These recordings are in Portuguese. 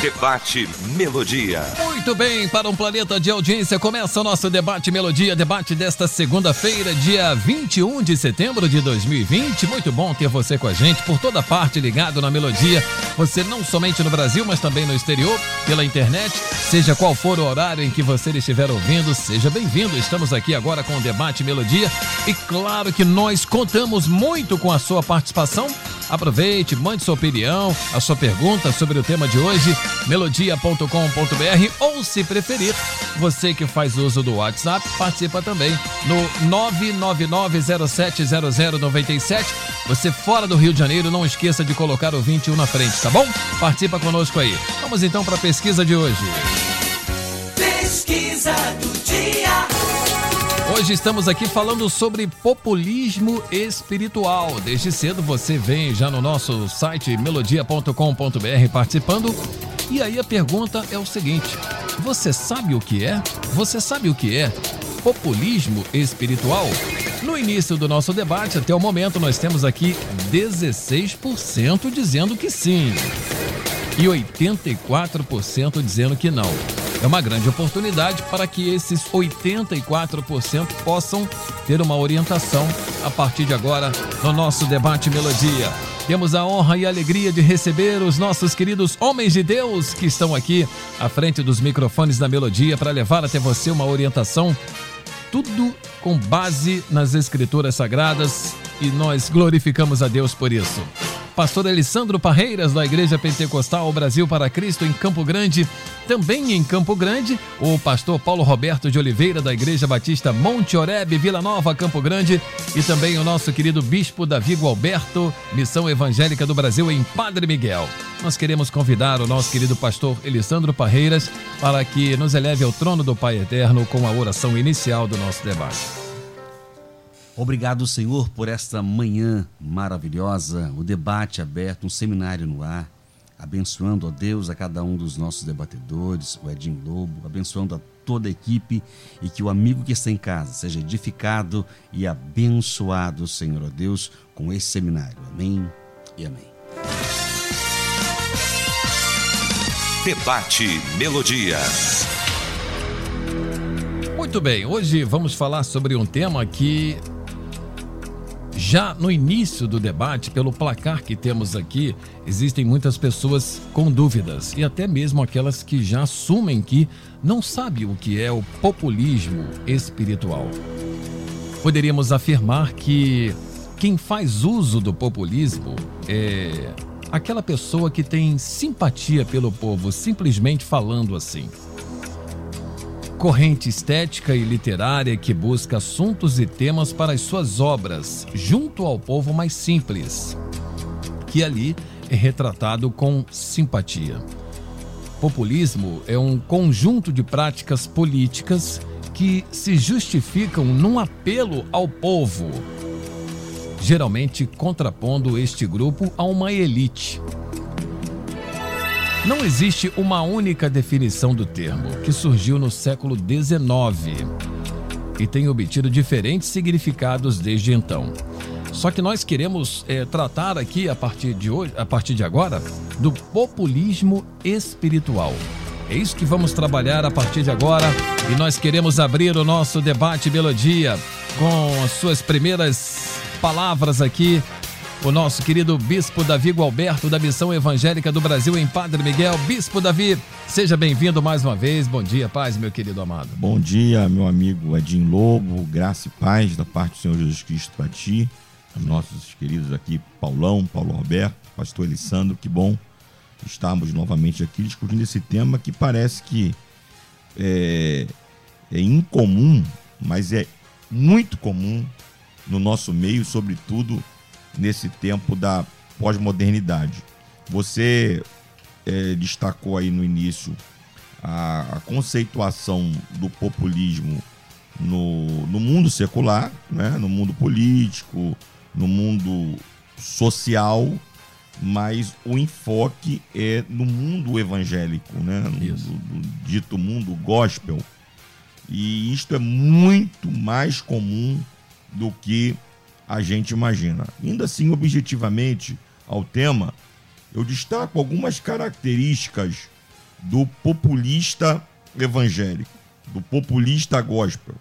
Debate Melodia. Muito bem, para um planeta de audiência, começa o nosso Debate Melodia, debate desta segunda-feira, dia 21 de setembro de 2020. Muito bom ter você com a gente, por toda parte ligado na Melodia. Você não somente no Brasil, mas também no exterior, pela internet. Seja qual for o horário em que você estiver ouvindo, seja bem-vindo. Estamos aqui agora com o Debate Melodia e claro que nós contamos muito com a sua participação. Aproveite, mande sua opinião, a sua pergunta sobre o tema de hoje, melodia.com.br ou, se preferir, você que faz uso do WhatsApp, participa também no 999070097. Você fora do Rio de Janeiro, não esqueça de colocar o 21 na frente, tá bom? Participa conosco aí. Vamos então para a pesquisa de hoje. Pesquisa do dia. Hoje estamos aqui falando sobre populismo espiritual. Desde cedo você vem já no nosso site melodia.com.br participando. E aí a pergunta é o seguinte: você sabe o que é? Você sabe o que é populismo espiritual? No início do nosso debate, até o momento, nós temos aqui 16% dizendo que sim e 84% dizendo que não. É uma grande oportunidade para que esses 84% possam ter uma orientação a partir de agora no nosso debate Melodia. Temos a honra e a alegria de receber os nossos queridos homens de Deus que estão aqui à frente dos microfones da Melodia para levar até você uma orientação, tudo com base nas Escrituras Sagradas e nós glorificamos a Deus por isso pastor Alessandro Parreiras, da Igreja Pentecostal Brasil para Cristo, em Campo Grande. Também em Campo Grande, o pastor Paulo Roberto de Oliveira, da Igreja Batista Monte Oreb, Vila Nova, Campo Grande. E também o nosso querido bispo Davi Gualberto, Missão Evangélica do Brasil, em Padre Miguel. Nós queremos convidar o nosso querido pastor Alessandro Parreiras para que nos eleve ao trono do Pai Eterno com a oração inicial do nosso debate. Obrigado, Senhor, por esta manhã maravilhosa, o debate aberto, um seminário no ar, abençoando, ó Deus, a cada um dos nossos debatedores, o Edinho Lobo, abençoando a toda a equipe e que o amigo que está em casa seja edificado e abençoado, Senhor, ó Deus, com esse seminário. Amém e amém. Debate Melodia. Muito bem, hoje vamos falar sobre um tema que já no início do debate, pelo placar que temos aqui, existem muitas pessoas com dúvidas e até mesmo aquelas que já assumem que não sabem o que é o populismo espiritual. Poderíamos afirmar que quem faz uso do populismo é aquela pessoa que tem simpatia pelo povo, simplesmente falando assim corrente estética e literária que busca assuntos e temas para as suas obras, junto ao povo mais simples, que ali é retratado com simpatia. Populismo é um conjunto de práticas políticas que se justificam num apelo ao povo, geralmente contrapondo este grupo a uma elite não existe uma única definição do termo, que surgiu no século XIX e tem obtido diferentes significados desde então. Só que nós queremos é, tratar aqui a partir de hoje, a partir de agora, do populismo espiritual. É isso que vamos trabalhar a partir de agora e nós queremos abrir o nosso debate melodia com as suas primeiras palavras aqui o nosso querido Bispo Davi Gualberto, da Missão Evangélica do Brasil em Padre Miguel. Bispo Davi, seja bem-vindo mais uma vez. Bom dia, paz, meu querido amado. Bom dia, meu amigo Edinho Lobo. Graça e paz da parte do Senhor Jesus Cristo para ti. Nossos queridos aqui, Paulão, Paulo Roberto, Pastor Alessandro, que bom estarmos novamente aqui discutindo esse tema que parece que é, é incomum, mas é muito comum no nosso meio, sobretudo nesse tempo da pós-modernidade. Você é, destacou aí no início a, a, conceituação do populismo no, no mundo secular, né? no mundo político, no mundo social, mas o enfoque é no mundo evangélico, né? No, no- no dito mundo gospel. E isto é muito mais comum do que a gente imagina. Ainda assim, objetivamente, ao tema, eu destaco algumas características do populista evangélico, do populista gospel.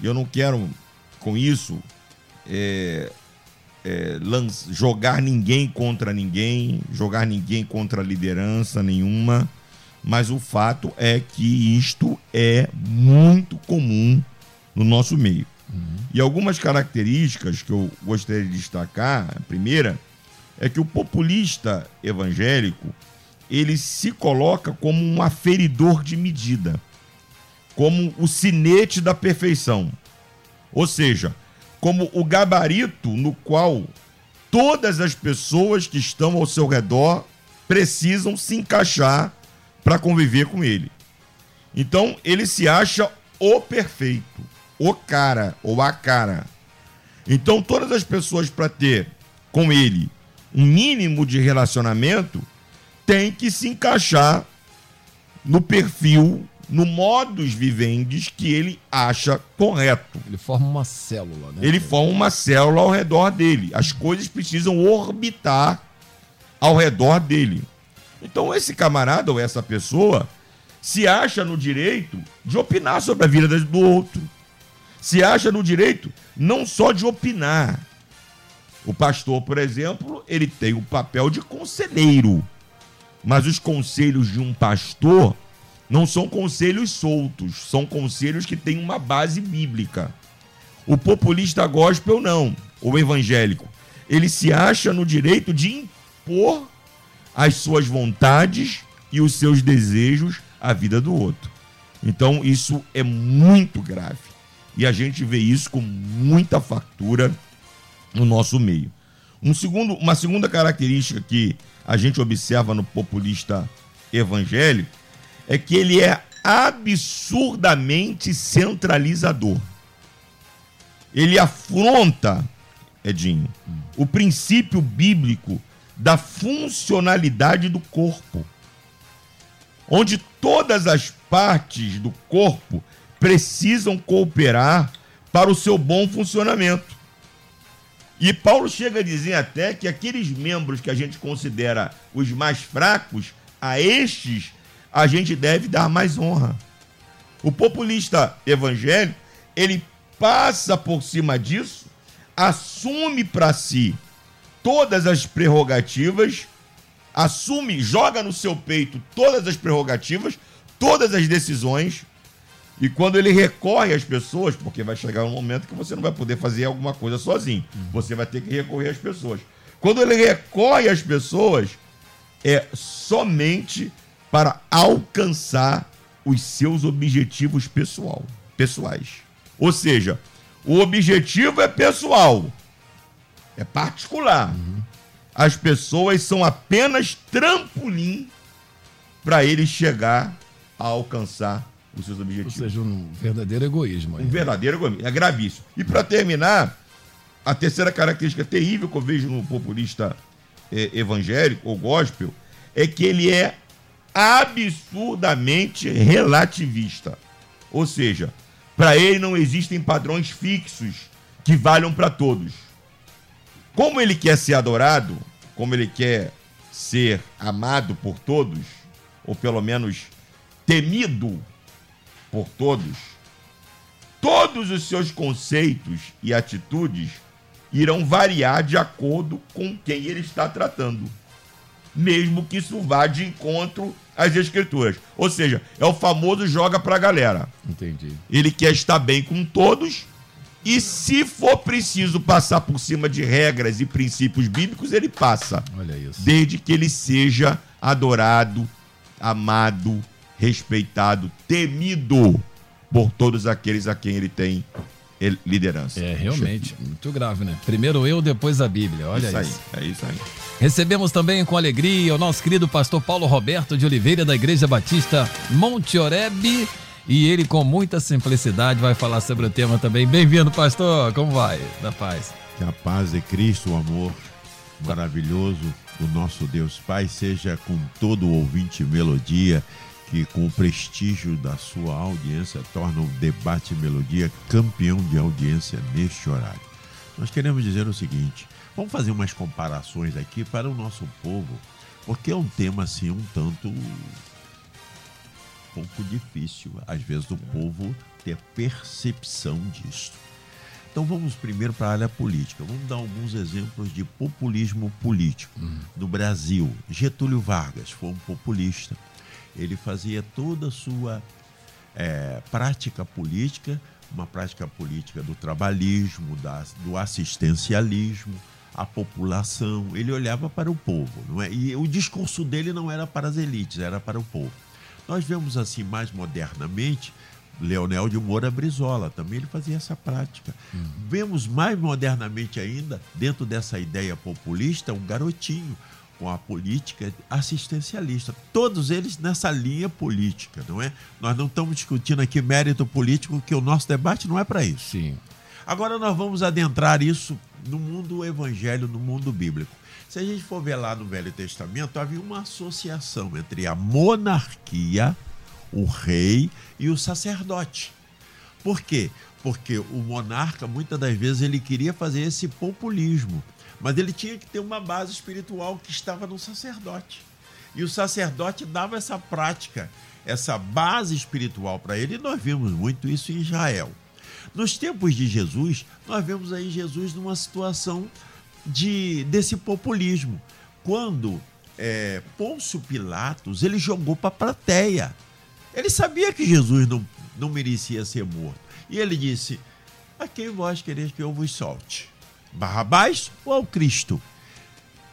E eu não quero, com isso, é, é, jogar ninguém contra ninguém, jogar ninguém contra liderança nenhuma, mas o fato é que isto é muito comum no nosso meio. E algumas características que eu gostaria de destacar, a primeira é que o populista evangélico, ele se coloca como um aferidor de medida, como o sinete da perfeição. Ou seja, como o gabarito no qual todas as pessoas que estão ao seu redor precisam se encaixar para conviver com ele. Então, ele se acha o perfeito, o cara ou a cara. Então, todas as pessoas para ter com ele um mínimo de relacionamento têm que se encaixar no perfil, no modus vivendi que ele acha correto. Ele forma uma célula, né? Ele forma uma célula ao redor dele. As coisas precisam orbitar ao redor dele. Então, esse camarada ou essa pessoa se acha no direito de opinar sobre a vida do outro. Se acha no direito não só de opinar. O pastor, por exemplo, ele tem o papel de conselheiro. Mas os conselhos de um pastor não são conselhos soltos, são conselhos que têm uma base bíblica. O populista gospel não, o evangélico. Ele se acha no direito de impor as suas vontades e os seus desejos à vida do outro. Então isso é muito grave. E a gente vê isso com muita fartura no nosso meio. Um segundo, uma segunda característica que a gente observa no populista evangélico é que ele é absurdamente centralizador. Ele afronta, Edinho, o princípio bíblico da funcionalidade do corpo, onde todas as partes do corpo precisam cooperar para o seu bom funcionamento. E Paulo chega a dizer até que aqueles membros que a gente considera os mais fracos, a estes a gente deve dar mais honra. O populista evangélico, ele passa por cima disso, assume para si todas as prerrogativas, assume, joga no seu peito todas as prerrogativas, todas as decisões, e quando ele recorre às pessoas, porque vai chegar um momento que você não vai poder fazer alguma coisa sozinho, você vai ter que recorrer às pessoas. Quando ele recorre às pessoas, é somente para alcançar os seus objetivos pessoal, pessoais. Ou seja, o objetivo é pessoal, é particular. As pessoas são apenas trampolim para ele chegar a alcançar os seus Ou objetivos. seja, um verdadeiro egoísmo. aí. Um verdadeiro egoísmo. É gravíssimo. E para terminar, a terceira característica terrível que eu vejo no populista eh, evangélico ou gospel é que ele é absurdamente relativista. Ou seja, para ele não existem padrões fixos que valham para todos. Como ele quer ser adorado, como ele quer ser amado por todos, ou pelo menos temido por todos, todos os seus conceitos e atitudes irão variar de acordo com quem ele está tratando. Mesmo que isso vá de encontro às escrituras. Ou seja, é o famoso joga pra galera. Entendi. Ele quer estar bem com todos e se for preciso passar por cima de regras e princípios bíblicos, ele passa Olha isso. desde que ele seja adorado, amado, respeitado, temido por todos aqueles a quem ele tem el- liderança. É, realmente, muito grave, né? Primeiro eu, depois a Bíblia. Olha isso isso. aí, é isso aí. Recebemos também com alegria o nosso querido pastor Paulo Roberto de Oliveira, da Igreja Batista Monte Oreb. E ele, com muita simplicidade, vai falar sobre o tema também. Bem-vindo, pastor. Como vai? Da paz. Que a paz de Cristo, o amor maravilhoso do nosso Deus Pai seja com todo o ouvinte Melodia, que com o prestígio da sua audiência torna o debate Melodia campeão de audiência neste horário. Nós queremos dizer o seguinte: vamos fazer umas comparações aqui para o nosso povo, porque é um tema assim um tanto pouco difícil, às vezes, do povo ter percepção disso. Então vamos primeiro para a área política. Vamos dar alguns exemplos de populismo político. Uhum. No Brasil, Getúlio Vargas foi um populista. Ele fazia toda a sua é, prática política, uma prática política do trabalhismo, da, do assistencialismo, a população. Ele olhava para o povo, não é? E o discurso dele não era para as elites, era para o povo. Nós vemos assim mais modernamente Leonel de Moura Brizola, também ele fazia essa prática. Uhum. Vemos mais modernamente ainda, dentro dessa ideia populista, um garotinho com a política assistencialista. Todos eles nessa linha política, não é? Nós não estamos discutindo aqui mérito político, que o nosso debate não é para isso. Sim. Agora nós vamos adentrar isso no mundo evangelho, no mundo bíblico. Se a gente for ver lá no Velho Testamento, havia uma associação entre a monarquia o rei e o sacerdote. Por quê? Porque o monarca, muitas das vezes, ele queria fazer esse populismo, mas ele tinha que ter uma base espiritual que estava no sacerdote. E o sacerdote dava essa prática, essa base espiritual para ele, e nós vimos muito isso em Israel. Nos tempos de Jesus, nós vemos aí Jesus numa situação de desse populismo. Quando é, Pôncio Pilatos ele jogou para a plateia ele sabia que Jesus não, não merecia ser morto. E ele disse: A quem vós quereis que eu vos solte? Barrabás ou ao Cristo?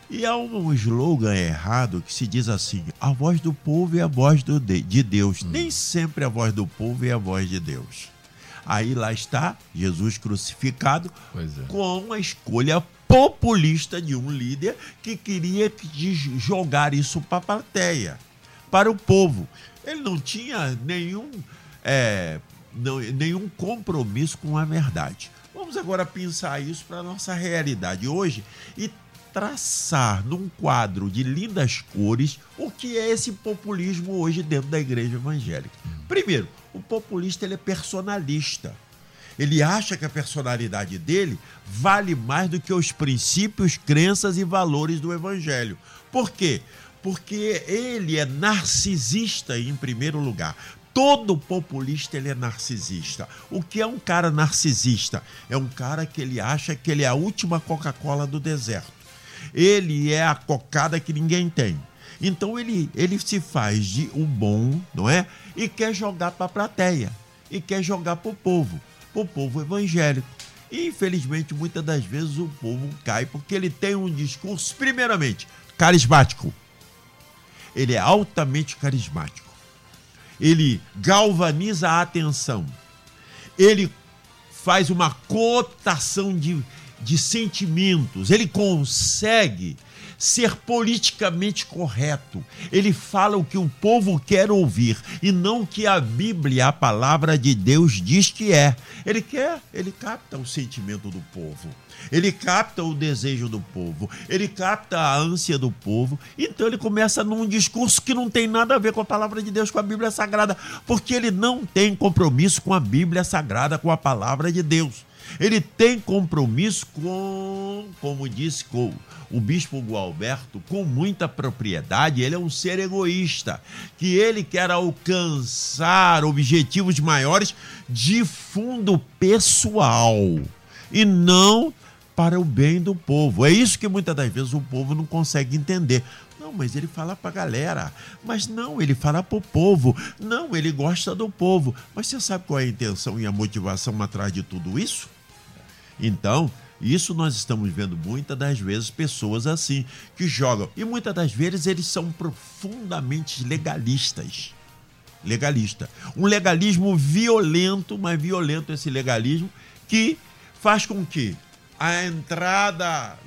E há um slogan errado que se diz assim: a voz do povo é a voz do de Deus. Hum. Nem sempre a voz do povo é a voz de Deus. Aí lá está Jesus crucificado é. com a escolha populista de um líder que queria jogar isso para a plateia, para o povo. Ele não tinha nenhum, é, não, nenhum compromisso com a verdade. Vamos agora pensar isso para a nossa realidade hoje e traçar num quadro de lindas cores o que é esse populismo hoje dentro da igreja evangélica. Primeiro, o populista ele é personalista. Ele acha que a personalidade dele vale mais do que os princípios, crenças e valores do evangelho. Por quê? porque ele é narcisista em primeiro lugar. Todo populista ele é narcisista. O que é um cara narcisista? É um cara que ele acha que ele é a última Coca-Cola do deserto. Ele é a cocada que ninguém tem. Então ele, ele se faz de um bom, não é? E quer jogar para a plateia. E quer jogar para o povo, para o povo evangélico. E infelizmente, muitas das vezes o povo cai porque ele tem um discurso, primeiramente, carismático ele é altamente carismático. Ele galvaniza a atenção. Ele faz uma cotação de, de sentimentos. Ele consegue ser politicamente correto. Ele fala o que o povo quer ouvir e não o que a Bíblia, a palavra de Deus, diz que é. Ele quer, ele capta o sentimento do povo. Ele capta o desejo do povo, ele capta a ânsia do povo. Então ele começa num discurso que não tem nada a ver com a palavra de Deus, com a Bíblia Sagrada, porque ele não tem compromisso com a Bíblia Sagrada, com a palavra de Deus. Ele tem compromisso com, como disse com o bispo Gualberto, com muita propriedade. Ele é um ser egoísta, que ele quer alcançar objetivos maiores de fundo pessoal e não para o bem do povo. É isso que muitas das vezes o povo não consegue entender. Não, mas ele fala para a galera. Mas não, ele fala para o povo. Não, ele gosta do povo. Mas você sabe qual é a intenção e a motivação atrás de tudo isso? Então, isso nós estamos vendo muitas das vezes pessoas assim, que jogam. E muitas das vezes eles são profundamente legalistas. Legalista. Um legalismo violento, mas violento esse legalismo, que faz com que a entrada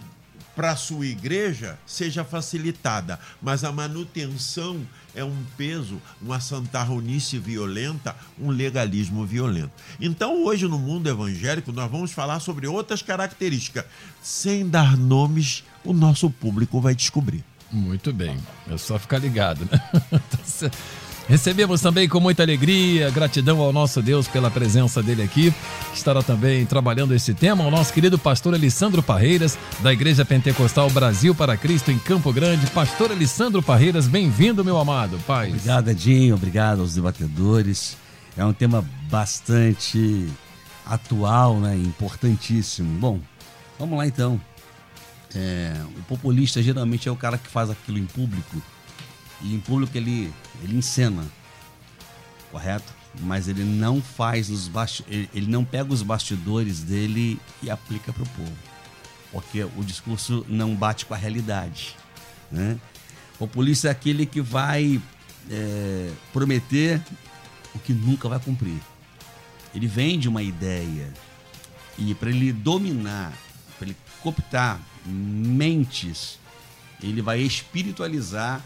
para a sua igreja seja facilitada, mas a manutenção é um peso, uma santarronice violenta, um legalismo violento. Então, hoje no mundo evangélico, nós vamos falar sobre outras características, sem dar nomes o nosso público vai descobrir. Muito bem. É só ficar ligado, né? Recebemos também com muita alegria, gratidão ao nosso Deus pela presença dele aqui. Estará também trabalhando esse tema o nosso querido pastor Alessandro Parreiras, da Igreja Pentecostal Brasil para Cristo em Campo Grande. Pastor Alessandro Parreiras, bem-vindo, meu amado. Pai. Obrigado, Edinho. Obrigado aos debatedores. É um tema bastante atual, né? Importantíssimo. Bom, vamos lá então. É, o populista geralmente é o cara que faz aquilo em público e em público ele, ele encena, correto? Mas ele não faz os basti ele, não pega os bastidores dele e aplica para o povo, porque o discurso não bate com a realidade, né? O populista é aquele que vai é, prometer o que nunca vai cumprir. Ele vende uma ideia e para ele dominar, para ele cooptar mentes, ele vai espiritualizar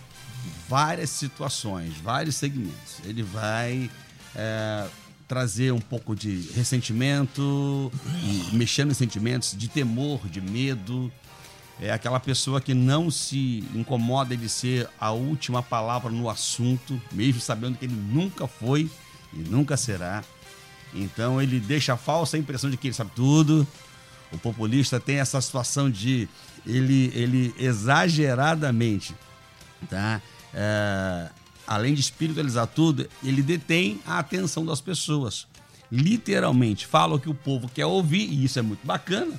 várias situações, vários segmentos. Ele vai é, trazer um pouco de ressentimento, mexendo em sentimentos, de temor, de medo. É aquela pessoa que não se incomoda de ser a última palavra no assunto, mesmo sabendo que ele nunca foi e nunca será. Então ele deixa a falsa impressão de que ele sabe tudo. O populista tem essa situação de ele, ele exageradamente tá? É, além de espiritualizar tudo, ele detém a atenção das pessoas. Literalmente, fala o que o povo quer ouvir, e isso é muito bacana,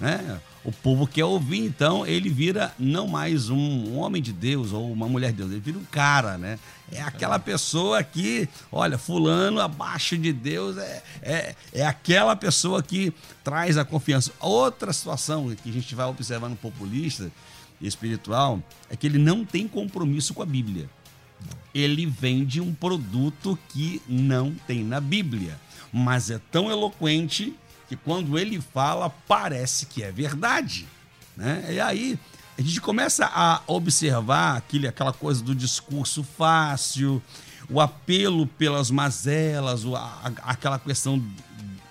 né? O povo quer ouvir, então ele vira não mais um, homem de Deus ou uma mulher de Deus, ele vira um cara, né? É aquela pessoa que, olha, fulano abaixo de Deus é, é, é aquela pessoa que traz a confiança. Outra situação que a gente vai observar no populista espiritual é que ele não tem compromisso com a Bíblia. Ele vende um produto que não tem na Bíblia, mas é tão eloquente que quando ele fala parece que é verdade, né? E aí a gente começa a observar aquele, aquela coisa do discurso fácil, o apelo pelas mazelas, a, aquela questão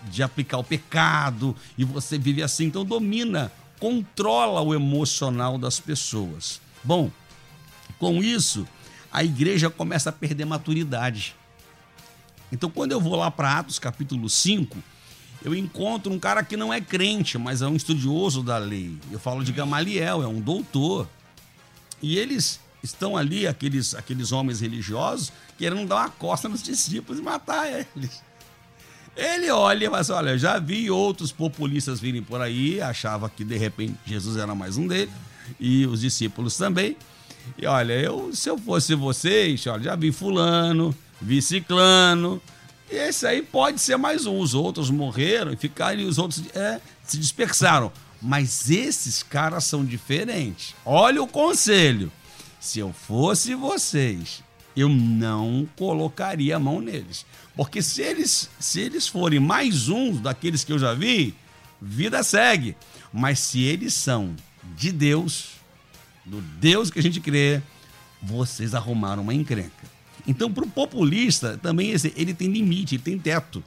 de aplicar o pecado e você vive assim, então domina controla o emocional das pessoas. Bom, com isso, a igreja começa a perder maturidade. Então, quando eu vou lá para Atos capítulo 5, eu encontro um cara que não é crente, mas é um estudioso da lei. Eu falo de Gamaliel, é um doutor. E eles estão ali, aqueles, aqueles homens religiosos, querendo dar uma costa nos discípulos e matar eles. Ele olha e fala assim: olha, já vi outros populistas virem por aí, achava que de repente Jesus era mais um deles, e os discípulos também. E olha, eu, se eu fosse vocês, olha, já vi fulano, vi ciclano, e esse aí pode ser mais um. Os outros morreram e ficaram, e os outros é, se dispersaram. Mas esses caras são diferentes. Olha o conselho. Se eu fosse vocês, eu não colocaria a mão neles. Porque se eles, se eles forem mais uns daqueles que eu já vi, vida segue. Mas se eles são de Deus, do Deus que a gente crê, vocês arrumaram uma encrenca. Então, para o populista, também ele tem limite, ele tem teto.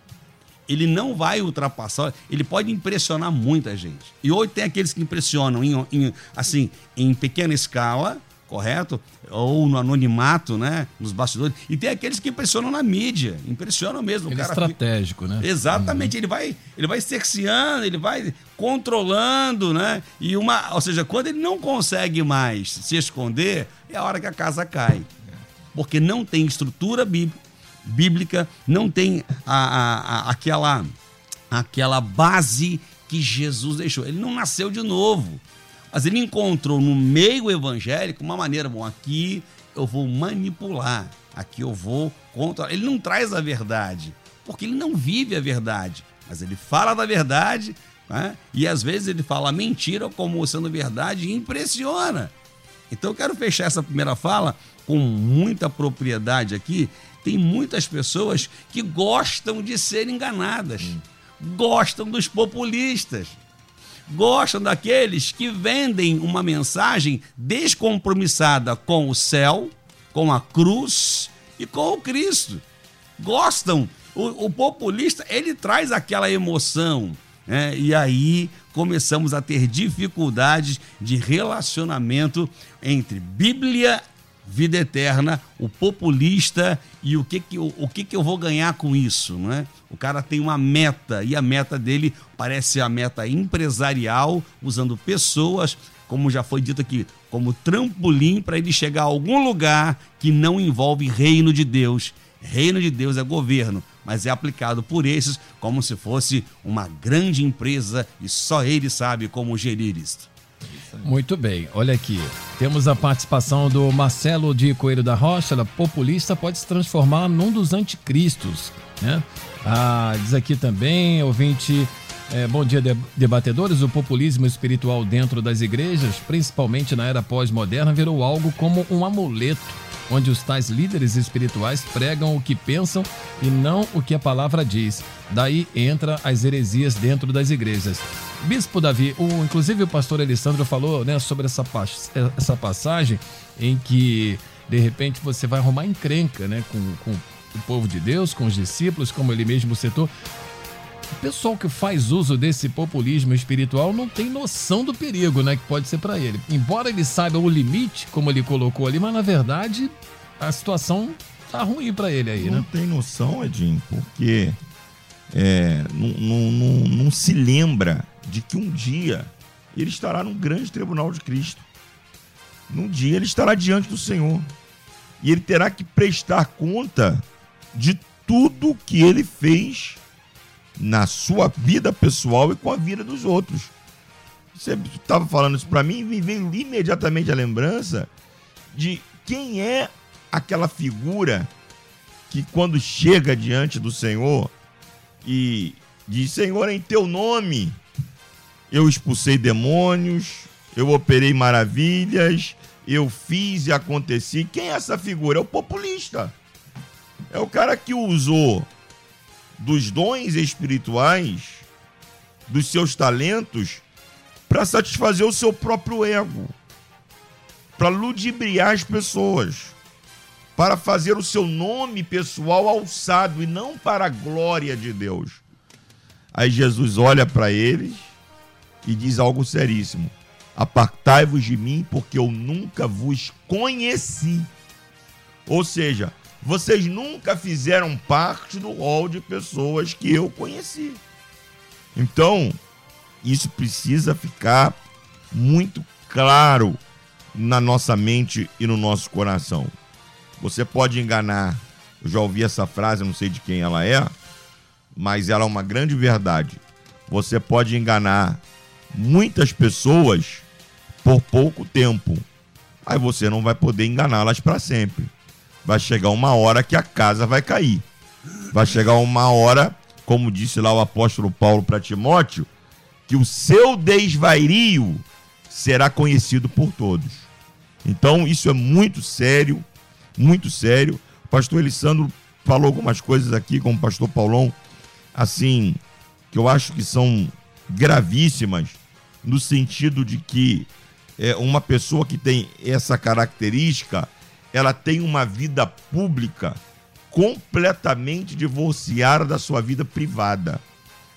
Ele não vai ultrapassar, ele pode impressionar muita gente. E hoje tem aqueles que impressionam em, em assim, em pequena escala, correto? Ou no anonimato, né? Nos bastidores. E tem aqueles que impressionam na mídia, impressionam mesmo. Ele o cara é estratégico, fica... né? Exatamente, uhum. ele vai ele vai cerceando, ele vai controlando, né? E uma, ou seja, quando ele não consegue mais se esconder, é a hora que a casa cai. Porque não tem estrutura bíblica, não tem a, a, a, aquela, aquela base que Jesus deixou. Ele não nasceu de novo. Mas ele encontrou no meio evangélico uma maneira, bom, aqui eu vou manipular, aqui eu vou contra. Ele não traz a verdade, porque ele não vive a verdade, mas ele fala da verdade, né? e às vezes ele fala mentira como sendo verdade e impressiona. Então eu quero fechar essa primeira fala com muita propriedade aqui. Tem muitas pessoas que gostam de ser enganadas, hum. gostam dos populistas gostam daqueles que vendem uma mensagem descompromissada com o céu, com a cruz e com o Cristo. Gostam. O, o populista, ele traz aquela emoção, né? e aí começamos a ter dificuldades de relacionamento entre Bíblia vida eterna, o populista e o que que, o, o que que eu vou ganhar com isso, não é? O cara tem uma meta e a meta dele parece a meta empresarial, usando pessoas, como já foi dito aqui, como trampolim para ele chegar a algum lugar que não envolve reino de Deus. Reino de Deus é governo, mas é aplicado por esses como se fosse uma grande empresa e só ele sabe como gerir isso. Muito bem, olha aqui. Temos a participação do Marcelo de Coelho da Rocha. Ela, populista pode se transformar num dos anticristos. Né? Ah, diz aqui também, ouvinte. É, bom dia, debatedores. O populismo espiritual dentro das igrejas, principalmente na era pós-moderna, virou algo como um amuleto, onde os tais líderes espirituais pregam o que pensam e não o que a palavra diz. Daí entra as heresias dentro das igrejas. Bispo Davi, o, inclusive o pastor Alessandro falou né, sobre essa, essa passagem em que de repente você vai arrumar encrenca né, com, com o povo de Deus, com os discípulos, como ele mesmo citou. O pessoal que faz uso desse populismo espiritual não tem noção do perigo né, que pode ser para ele. Embora ele saiba o limite, como ele colocou ali, mas na verdade a situação tá ruim para ele aí, não né? Não tem noção, Edinho, porque é, não, não, não, não se lembra de que um dia ele estará no grande tribunal de Cristo. Num dia ele estará diante do Senhor. E ele terá que prestar conta de tudo que ele fez na sua vida pessoal e com a vida dos outros. Você estava falando isso para mim e me veio imediatamente a lembrança de quem é aquela figura que quando chega diante do Senhor e diz: Senhor, em teu nome eu expulsei demônios, eu operei maravilhas, eu fiz e aconteci. Quem é essa figura? É o populista. É o cara que usou dos dons espirituais, dos seus talentos, para satisfazer o seu próprio ego, para ludibriar as pessoas, para fazer o seu nome pessoal alçado e não para a glória de Deus. Aí Jesus olha para eles e diz algo seríssimo: Apartai-vos de mim, porque eu nunca vos conheci. Ou seja, vocês nunca fizeram parte do rol de pessoas que eu conheci. Então, isso precisa ficar muito claro na nossa mente e no nosso coração. Você pode enganar, eu já ouvi essa frase, não sei de quem ela é, mas ela é uma grande verdade. Você pode enganar muitas pessoas por pouco tempo. Aí você não vai poder enganá-las para sempre. Vai chegar uma hora que a casa vai cair. Vai chegar uma hora, como disse lá o apóstolo Paulo para Timóteo, que o seu desvairio será conhecido por todos. Então, isso é muito sério, muito sério. O pastor Elisandro falou algumas coisas aqui, como o pastor Paulão, assim, que eu acho que são gravíssimas no sentido de que é, uma pessoa que tem essa característica, ela tem uma vida pública completamente divorciada da sua vida privada.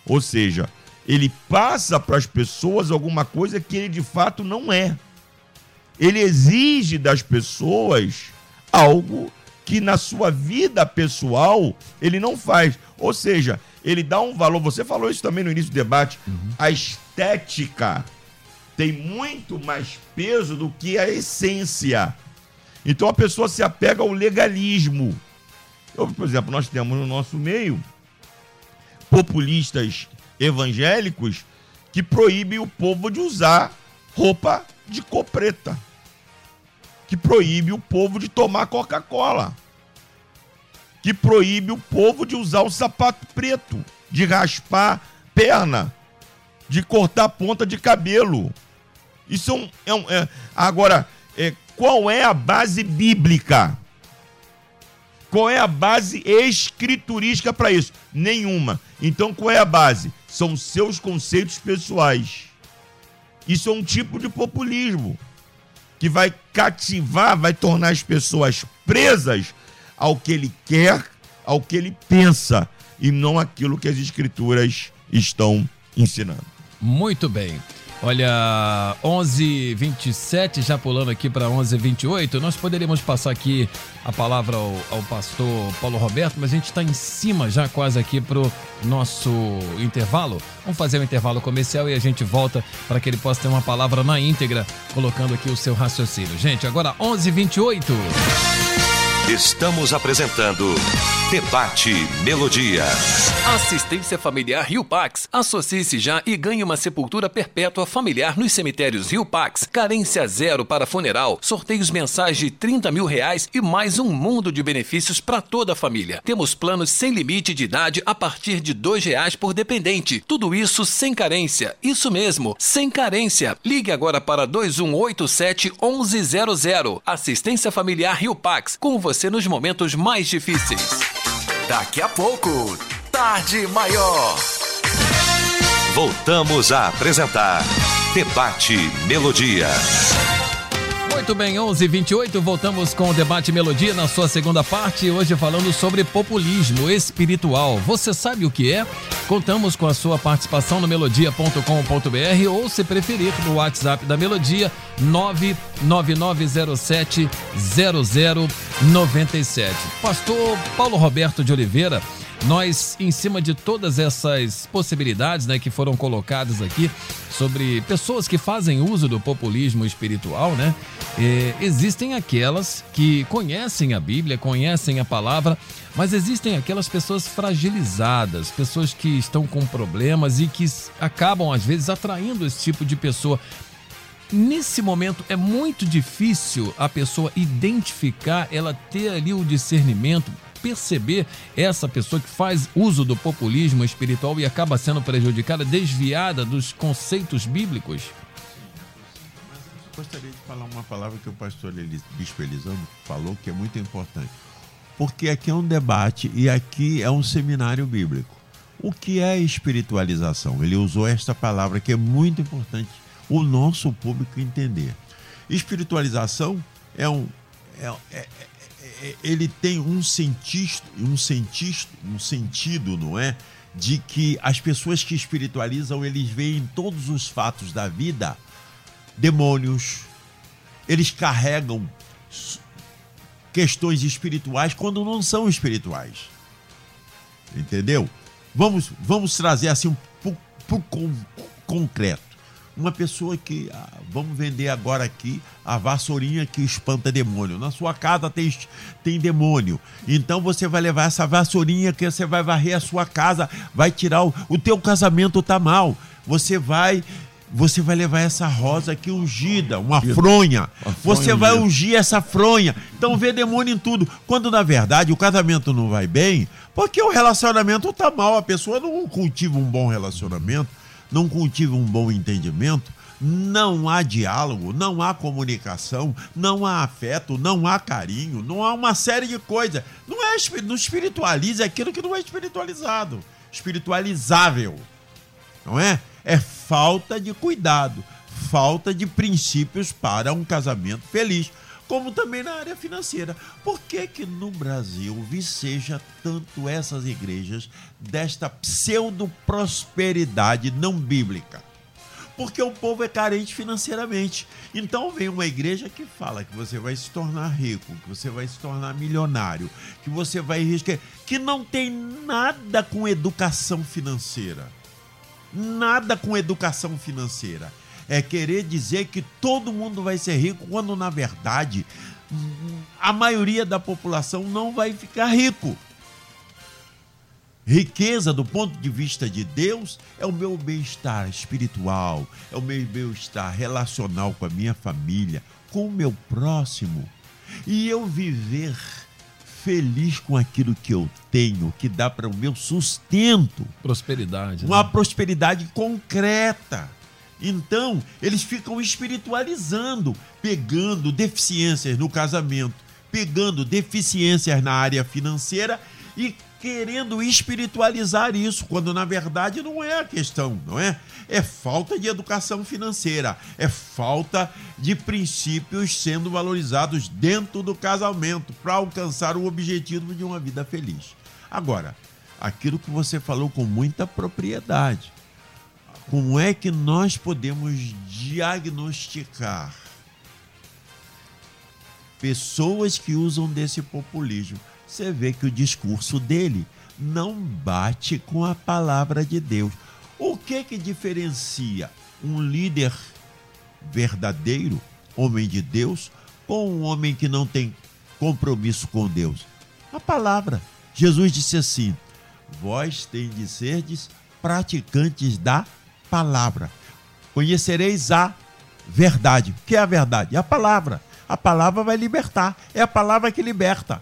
Ou seja, ele passa para as pessoas alguma coisa que ele de fato não é. Ele exige das pessoas algo que na sua vida pessoal ele não faz. Ou seja, ele dá um valor. Você falou isso também no início do debate. Uhum. A estética tem muito mais peso do que a essência. Então a pessoa se apega ao legalismo. Eu, por exemplo, nós temos no nosso meio populistas evangélicos que proíbem o povo de usar roupa de cor preta. Que proíbe o povo de tomar Coca-Cola que proíbe o povo de usar o sapato preto, de raspar perna, de cortar ponta de cabelo. Isso é um. É um é, agora, é, qual é a base bíblica? Qual é a base escriturística para isso? Nenhuma. Então qual é a base? São seus conceitos pessoais. Isso é um tipo de populismo que vai cativar, vai tornar as pessoas presas ao que ele quer, ao que ele pensa, e não aquilo que as escrituras estão ensinando. Muito bem. Olha, 11:27 já pulando aqui para 11:28. Nós poderíamos passar aqui a palavra ao, ao pastor Paulo Roberto, mas a gente está em cima já quase aqui pro nosso intervalo. Vamos fazer um intervalo comercial e a gente volta para que ele possa ter uma palavra na íntegra, colocando aqui o seu raciocínio. Gente, agora 11:28. Estamos apresentando Debate Melodia. Assistência Familiar Rio Pax. Associe-se já e ganhe uma sepultura perpétua familiar nos cemitérios Rio Pax. Carência zero para funeral, sorteios mensais de 30 mil reais e mais um mundo de benefícios para toda a família. Temos planos sem limite de idade a partir de dois reais por dependente. Tudo isso sem carência. Isso mesmo, sem carência. Ligue agora para 2187 1100. Assistência Familiar Rio Pax. Com você nos momentos mais difíceis. Daqui a pouco, Tarde Maior. Voltamos a apresentar Debate Melodia. Muito bem, 11 28 voltamos com o debate Melodia na sua segunda parte. Hoje falando sobre populismo espiritual. Você sabe o que é? Contamos com a sua participação no melodia.com.br ou, se preferir, no WhatsApp da Melodia 99907 0097. Pastor Paulo Roberto de Oliveira nós, em cima de todas essas possibilidades né, que foram colocadas aqui sobre pessoas que fazem uso do populismo espiritual, né? Eh, existem aquelas que conhecem a Bíblia, conhecem a palavra, mas existem aquelas pessoas fragilizadas, pessoas que estão com problemas e que acabam, às vezes, atraindo esse tipo de pessoa. Nesse momento é muito difícil a pessoa identificar, ela ter ali o discernimento, perceber essa pessoa que faz uso do populismo espiritual e acaba sendo prejudicada, desviada dos conceitos bíblicos? Gostaria de falar uma palavra que o pastor Bispo Elisandro falou que é muito importante. Porque aqui é um debate e aqui é um seminário bíblico. O que é espiritualização? Ele usou esta palavra que é muito importante o nosso público entender. Espiritualização é um, é, é, ele tem um sentido, um sentido, um sentido, não é? De que as pessoas que espiritualizam, eles veem todos os fatos da vida demônios. Eles carregam questões espirituais quando não são espirituais. Entendeu? Vamos, vamos trazer assim um pouco concreto uma pessoa que ah, vamos vender agora aqui a vassourinha que espanta demônio. Na sua casa tem, tem demônio. Então você vai levar essa vassourinha que você vai varrer a sua casa, vai tirar o, o teu casamento tá mal. Você vai você vai levar essa rosa aqui ungida, uma fronha. Você vai ungir essa fronha. Então vê demônio em tudo. Quando na verdade o casamento não vai bem, porque o relacionamento tá mal, a pessoa não cultiva um bom relacionamento não cultiva um bom entendimento, não há diálogo, não há comunicação, não há afeto, não há carinho, não há uma série de coisas. Não é não espiritualiza aquilo que não é espiritualizado, espiritualizável. Não é? É falta de cuidado, falta de princípios para um casamento feliz como também na área financeira. Por que que no Brasil viceja tanto essas igrejas desta pseudo-prosperidade não bíblica? Porque o povo é carente financeiramente. Então vem uma igreja que fala que você vai se tornar rico, que você vai se tornar milionário, que você vai enriquecer, que não tem nada com educação financeira. Nada com educação financeira é querer dizer que todo mundo vai ser rico, quando na verdade a maioria da população não vai ficar rico. Riqueza, do ponto de vista de Deus, é o meu bem-estar espiritual, é o meu bem-estar relacional com a minha família, com o meu próximo. E eu viver feliz com aquilo que eu tenho, que dá para o meu sustento. Prosperidade. Uma né? prosperidade concreta. Então, eles ficam espiritualizando, pegando deficiências no casamento, pegando deficiências na área financeira e querendo espiritualizar isso, quando na verdade não é a questão, não é? É falta de educação financeira, é falta de princípios sendo valorizados dentro do casamento para alcançar o objetivo de uma vida feliz. Agora, aquilo que você falou com muita propriedade Como é que nós podemos diagnosticar pessoas que usam desse populismo? Você vê que o discurso dele não bate com a palavra de Deus. O que que diferencia um líder verdadeiro, homem de Deus, com um homem que não tem compromisso com Deus? A palavra. Jesus disse assim: Vós tendes de serdes praticantes da palavra. Conhecereis a verdade. O que é a verdade? É a palavra. A palavra vai libertar. É a palavra que liberta.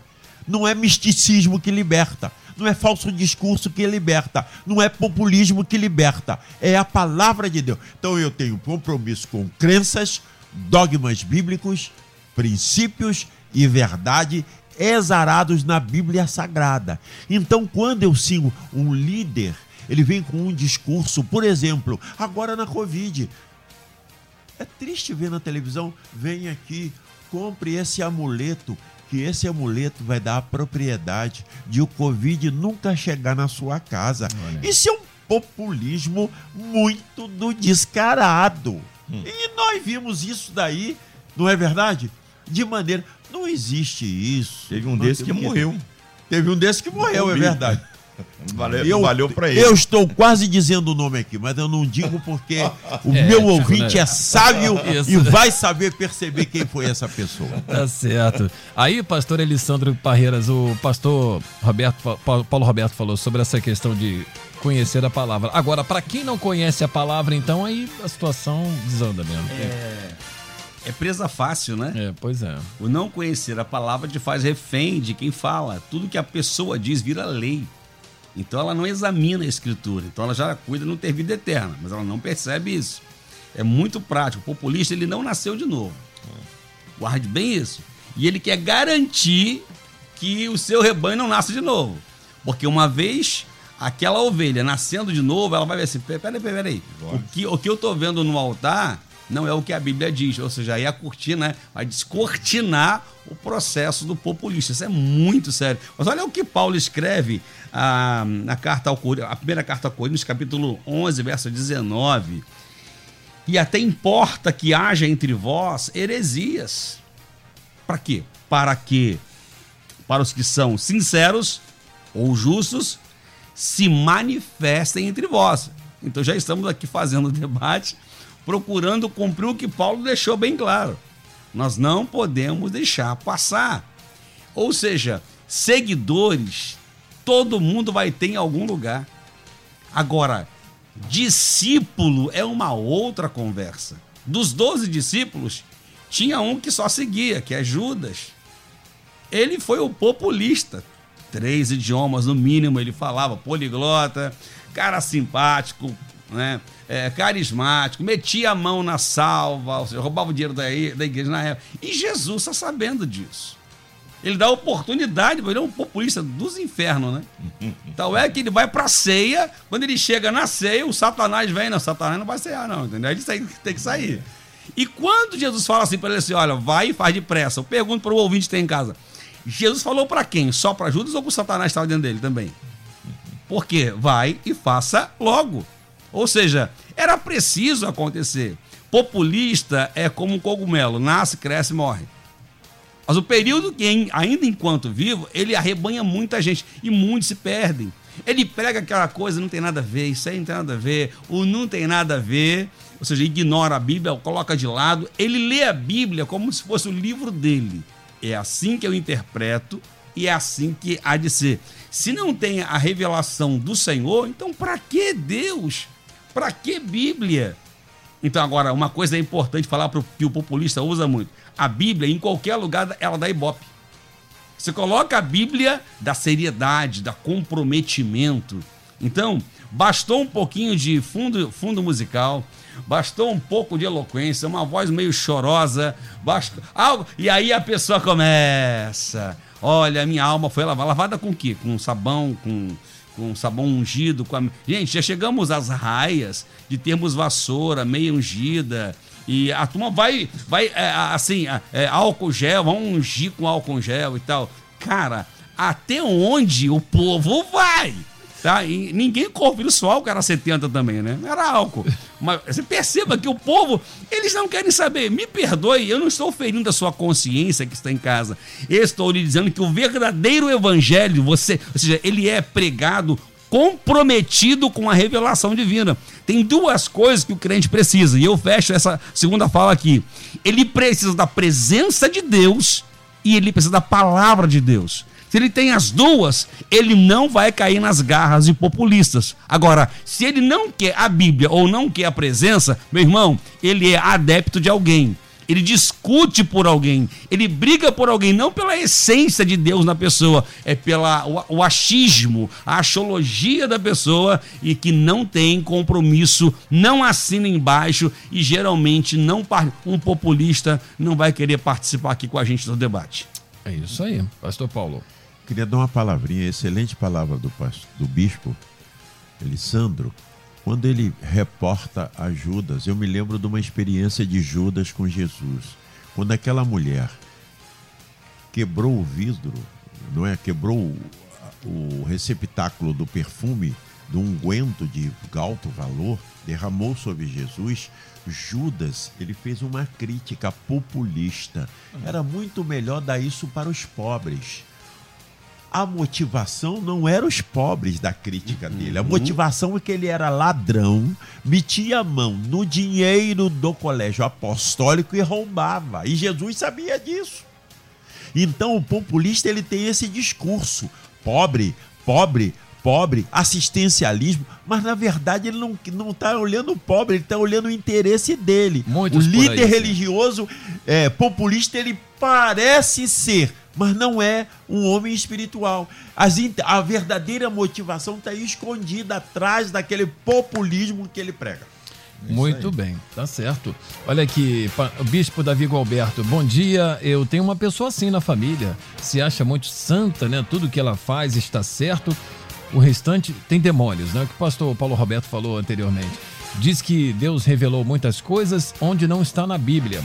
Não é misticismo que liberta. Não é falso discurso que liberta. Não é populismo que liberta. É a palavra de Deus. Então eu tenho compromisso com crenças, dogmas bíblicos, princípios e verdade exarados na Bíblia Sagrada. Então, quando eu sigo um líder, ele vem com um discurso, por exemplo, agora na Covid. É triste ver na televisão, vem aqui, compre esse amuleto, que esse amuleto vai dar a propriedade de o Covid nunca chegar na sua casa. Olha. Isso é um populismo muito do descarado. Hum. E nós vimos isso daí, não é verdade? De maneira. Não existe isso. Teve um Nós desse que morreu. Teve um desse que morreu, é verdade. Valeu, Eu, valeu pra ele. eu estou quase dizendo o nome aqui, mas eu não digo porque o É, meu tipo, ouvinte né? é sábio Isso. e vai saber perceber quem foi essa pessoa. Tá certo. Aí, pastor Elisandro Parreiras, o pastor Roberto, Paulo Roberto falou sobre essa questão de conhecer a palavra. Agora, para quem não conhece a palavra, então aí a situação desanda mesmo. É, é presa fácil, né? É, pois é. O não conhecer a palavra te faz refém de quem fala. Tudo que a pessoa diz vira lei. Então ela não examina a escritura. Então ela já cuida de não ter vida eterna, mas ela não percebe isso. É muito prático. O populista ele não nasceu de novo. Guarde bem isso. E ele quer garantir que o seu rebanho não nasça de novo. Porque uma vez aquela ovelha nascendo de novo, ela vai ver assim: "Pe- peraí, peraí, peraí. O que, o que eu tô vendo no altar não é o que a Bíblia diz. Ou seja, aí a cortina vai descortinar o processo do populista. Isso é muito sério. Mas olha o que Paulo escreve ah, na carta ao a primeira carta ao Coríntios, capítulo 11, verso 19. E até importa que haja entre vós heresias. Para quê? Para que, para os que são sinceros ou justos, se manifestem entre vós. Então já estamos aqui fazendo o debate, procurando cumprir o que Paulo deixou bem claro. Nós não podemos deixar passar. Ou seja, seguidores, todo mundo vai ter em algum lugar. Agora, discípulo é uma outra conversa. Dos 12 discípulos, tinha um que só seguia, que é Judas. Ele foi o populista. Três idiomas no mínimo ele falava, poliglota, cara simpático, né? É, carismático, metia a mão na salva, ou seja, roubava o dinheiro da, da igreja na época. E Jesus está sabendo disso. Ele dá oportunidade, ele é um populista dos infernos, né? Então é que ele vai pra ceia, quando ele chega na ceia, o Satanás vem, não, Satanás não vai cear, não, entendeu? Ele tem que sair. E quando Jesus fala assim para ele assim, olha, vai e faz depressa. Eu pergunto para o ouvinte que tem em casa. Jesus falou para quem? Só para Judas ou para o Satanás que estava dentro dele também? Porque vai e faça logo. Ou seja, era preciso acontecer. Populista é como um cogumelo, nasce, cresce morre. Mas o período que, ainda enquanto vivo, ele arrebanha muita gente e muitos se perdem. Ele prega aquela coisa, não tem nada a ver, isso aí não tem nada a ver, o não tem nada a ver, ou seja, ignora a Bíblia, coloca de lado. Ele lê a Bíblia como se fosse o livro dele. É assim que eu interpreto e é assim que há de ser. Se não tem a revelação do Senhor, então para que Deus? Para que Bíblia? Então, agora, uma coisa é importante falar pro, que o populista usa muito. A Bíblia, em qualquer lugar, ela dá ibope. Você coloca a Bíblia da seriedade, da comprometimento. Então, bastou um pouquinho de fundo, fundo musical, bastou um pouco de eloquência, uma voz meio chorosa, bastou, algo, e aí a pessoa começa. Olha, minha alma foi lavada. Lavada com o quê? Com sabão, com, com sabão ungido. Com a... Gente, já chegamos às raias de termos vassoura meio ungida. E a turma vai, vai é, assim, é, álcool gel, vão ungir com álcool gel e tal. Cara, até onde o povo vai? Tá? E ninguém corre isso álcool era 70 também, né? Era álcool. Mas você perceba que o povo, eles não querem saber. Me perdoe, eu não estou ferindo a sua consciência que está em casa. Eu estou lhe dizendo que o verdadeiro evangelho, você, ou seja, ele é pregado comprometido com a revelação divina. Tem duas coisas que o crente precisa, e eu fecho essa segunda fala aqui. Ele precisa da presença de Deus e ele precisa da palavra de Deus. Se ele tem as duas, ele não vai cair nas garras de populistas. Agora, se ele não quer a Bíblia ou não quer a presença, meu irmão, ele é adepto de alguém. Ele discute por alguém, ele briga por alguém, não pela essência de Deus na pessoa, é pela o, o achismo, a axiologia da pessoa e que não tem compromisso, não assina embaixo e geralmente não um populista não vai querer participar aqui com a gente do debate. É isso aí, Pastor Paulo. Queria dar uma palavrinha, excelente palavra do, do bispo Elisandro, quando ele reporta a Judas. Eu me lembro de uma experiência de Judas com Jesus. Quando aquela mulher quebrou o vidro, não é? Quebrou o, receptáculo do perfume, do unguento de alto valor, derramou sobre Jesus. Judas, ele fez uma crítica populista. Era muito melhor dar isso para os pobres a motivação não era os pobres da crítica uhum. dele. A motivação é que ele era ladrão, metia a mão no dinheiro do colégio apostólico e roubava. E Jesus sabia disso. Então o populista ele tem esse discurso: pobre, pobre, pobre, assistencialismo, mas na verdade ele não está olhando o pobre, ele está olhando o interesse dele. Muitos o líder aí, religioso é, populista ele parece ser mas não é um homem espiritual. As, a verdadeira motivação está escondida atrás daquele populismo que ele prega. Muito bem, tá certo. Olha aqui, Bispo Davi Gualberto, bom dia. Eu tenho uma pessoa assim na família, se acha muito santa, né? Tudo que ela faz está certo. O restante tem demônios, né? O que o pastor Paulo Roberto falou anteriormente. Diz que Deus revelou muitas coisas onde não está na Bíblia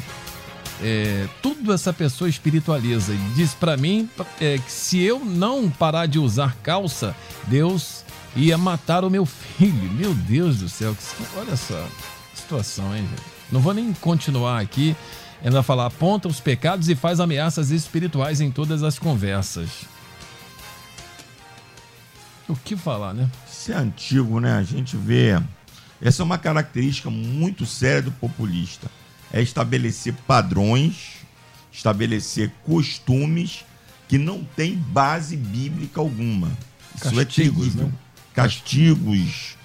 é, tudo essa pessoa espiritualiza. E diz para mim é, que se eu não parar de usar calça, Deus ia matar o meu filho. Meu Deus do céu, olha essa situação, hein, gente? Não vou nem continuar aqui. Ainda falar, aponta os pecados e faz ameaças espirituais em todas as conversas. O que falar, né? Isso é antigo, né? A gente vê. Essa é uma característica muito séria do populista é estabelecer padrões, estabelecer costumes que não têm base bíblica alguma. Isso é Castigos, é terrível. Né? Castigos,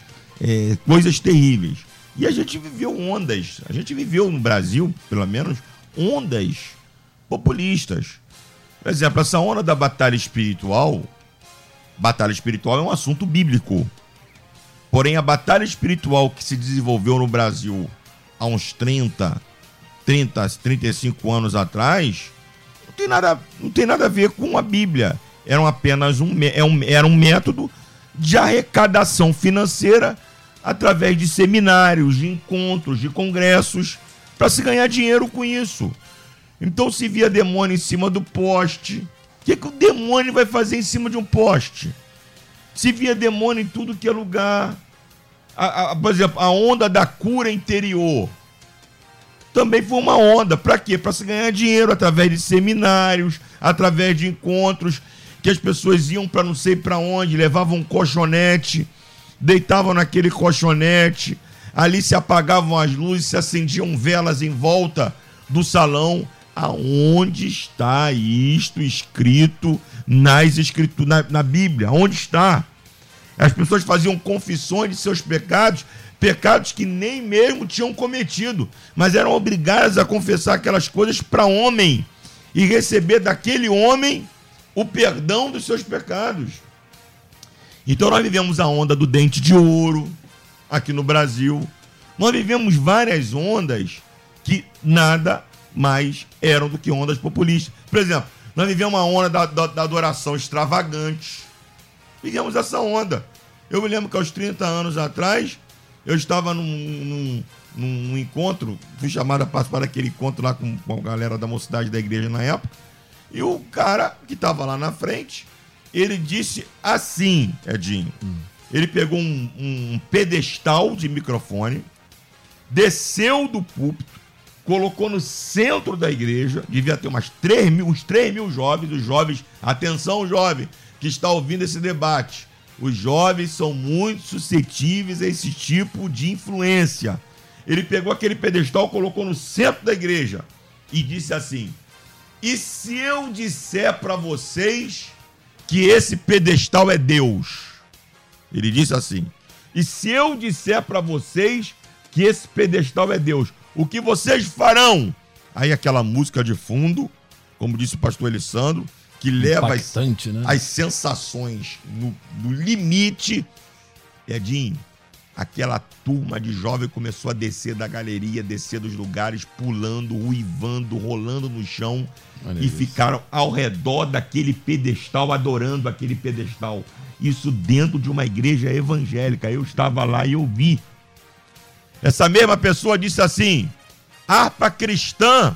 é, coisas terríveis. E a gente viveu ondas, a gente viveu no Brasil, pelo menos, ondas populistas. Por exemplo, essa onda da batalha espiritual, batalha espiritual é um assunto bíblico. Porém, a batalha espiritual que se desenvolveu no Brasil há uns 30, 30, 35 anos atrás, não tem nada, não tem nada a ver com a Bíblia. Era apenas um, é um, era um método de arrecadação financeira através de seminários, de encontros, de congressos, para se ganhar dinheiro com isso. Então se via demônio em cima do poste. O que, que o demônio vai fazer em cima de um poste? Se via demônio em tudo que é lugar. A, a, por exemplo, a onda da cura interior também foi uma onda. Para quê? Para se ganhar dinheiro através de seminários, através de encontros que as pessoas iam para não sei para onde, levavam um colchonete, deitavam naquele colchonete, ali se apagavam as luzes, se acendiam velas em volta do salão. Aonde está isto escrito nas escrituras na, na Bíblia? Onde está? As pessoas faziam confissões de seus pecados pecados que nem mesmo tinham cometido, mas eram obrigadas a confessar aquelas coisas para homem e receber daquele homem o perdão dos seus pecados. Então nós vivemos a onda do dente de ouro aqui no Brasil. Nós vivemos várias ondas que nada mais eram do que ondas populistas. Por exemplo, nós vivemos a onda da, da, da adoração extravagante. Vivemos essa onda. Eu me lembro que aos 30 anos atrás, eu estava num, num, num encontro, fui chamado a participar daquele encontro lá com, com a galera da mocidade da igreja na época, e o cara que estava lá na frente, ele disse assim, Edinho, hum. Ele pegou um, um pedestal de microfone, desceu do púlpito, colocou no centro da igreja, devia ter umas 3 mil, uns 3 mil jovens, os jovens, atenção jovem, que está ouvindo esse debate. Os jovens são muito suscetíveis a esse tipo de influência. Ele pegou aquele pedestal, colocou no centro da igreja e disse assim: E se eu disser para vocês que esse pedestal é Deus? Ele disse assim: E se eu disser para vocês que esse pedestal é Deus, o que vocês farão? Aí aquela música de fundo, como disse o pastor Alessandro, que leva as, né? as sensações no, no limite. Edinho, aquela turma de jovem começou a descer da galeria, descer dos lugares, pulando, uivando, rolando no chão Olha e isso. ficaram ao redor daquele pedestal, adorando aquele pedestal. Isso dentro de uma igreja evangélica. Eu estava lá e eu vi. Essa mesma pessoa disse assim: harpa cristã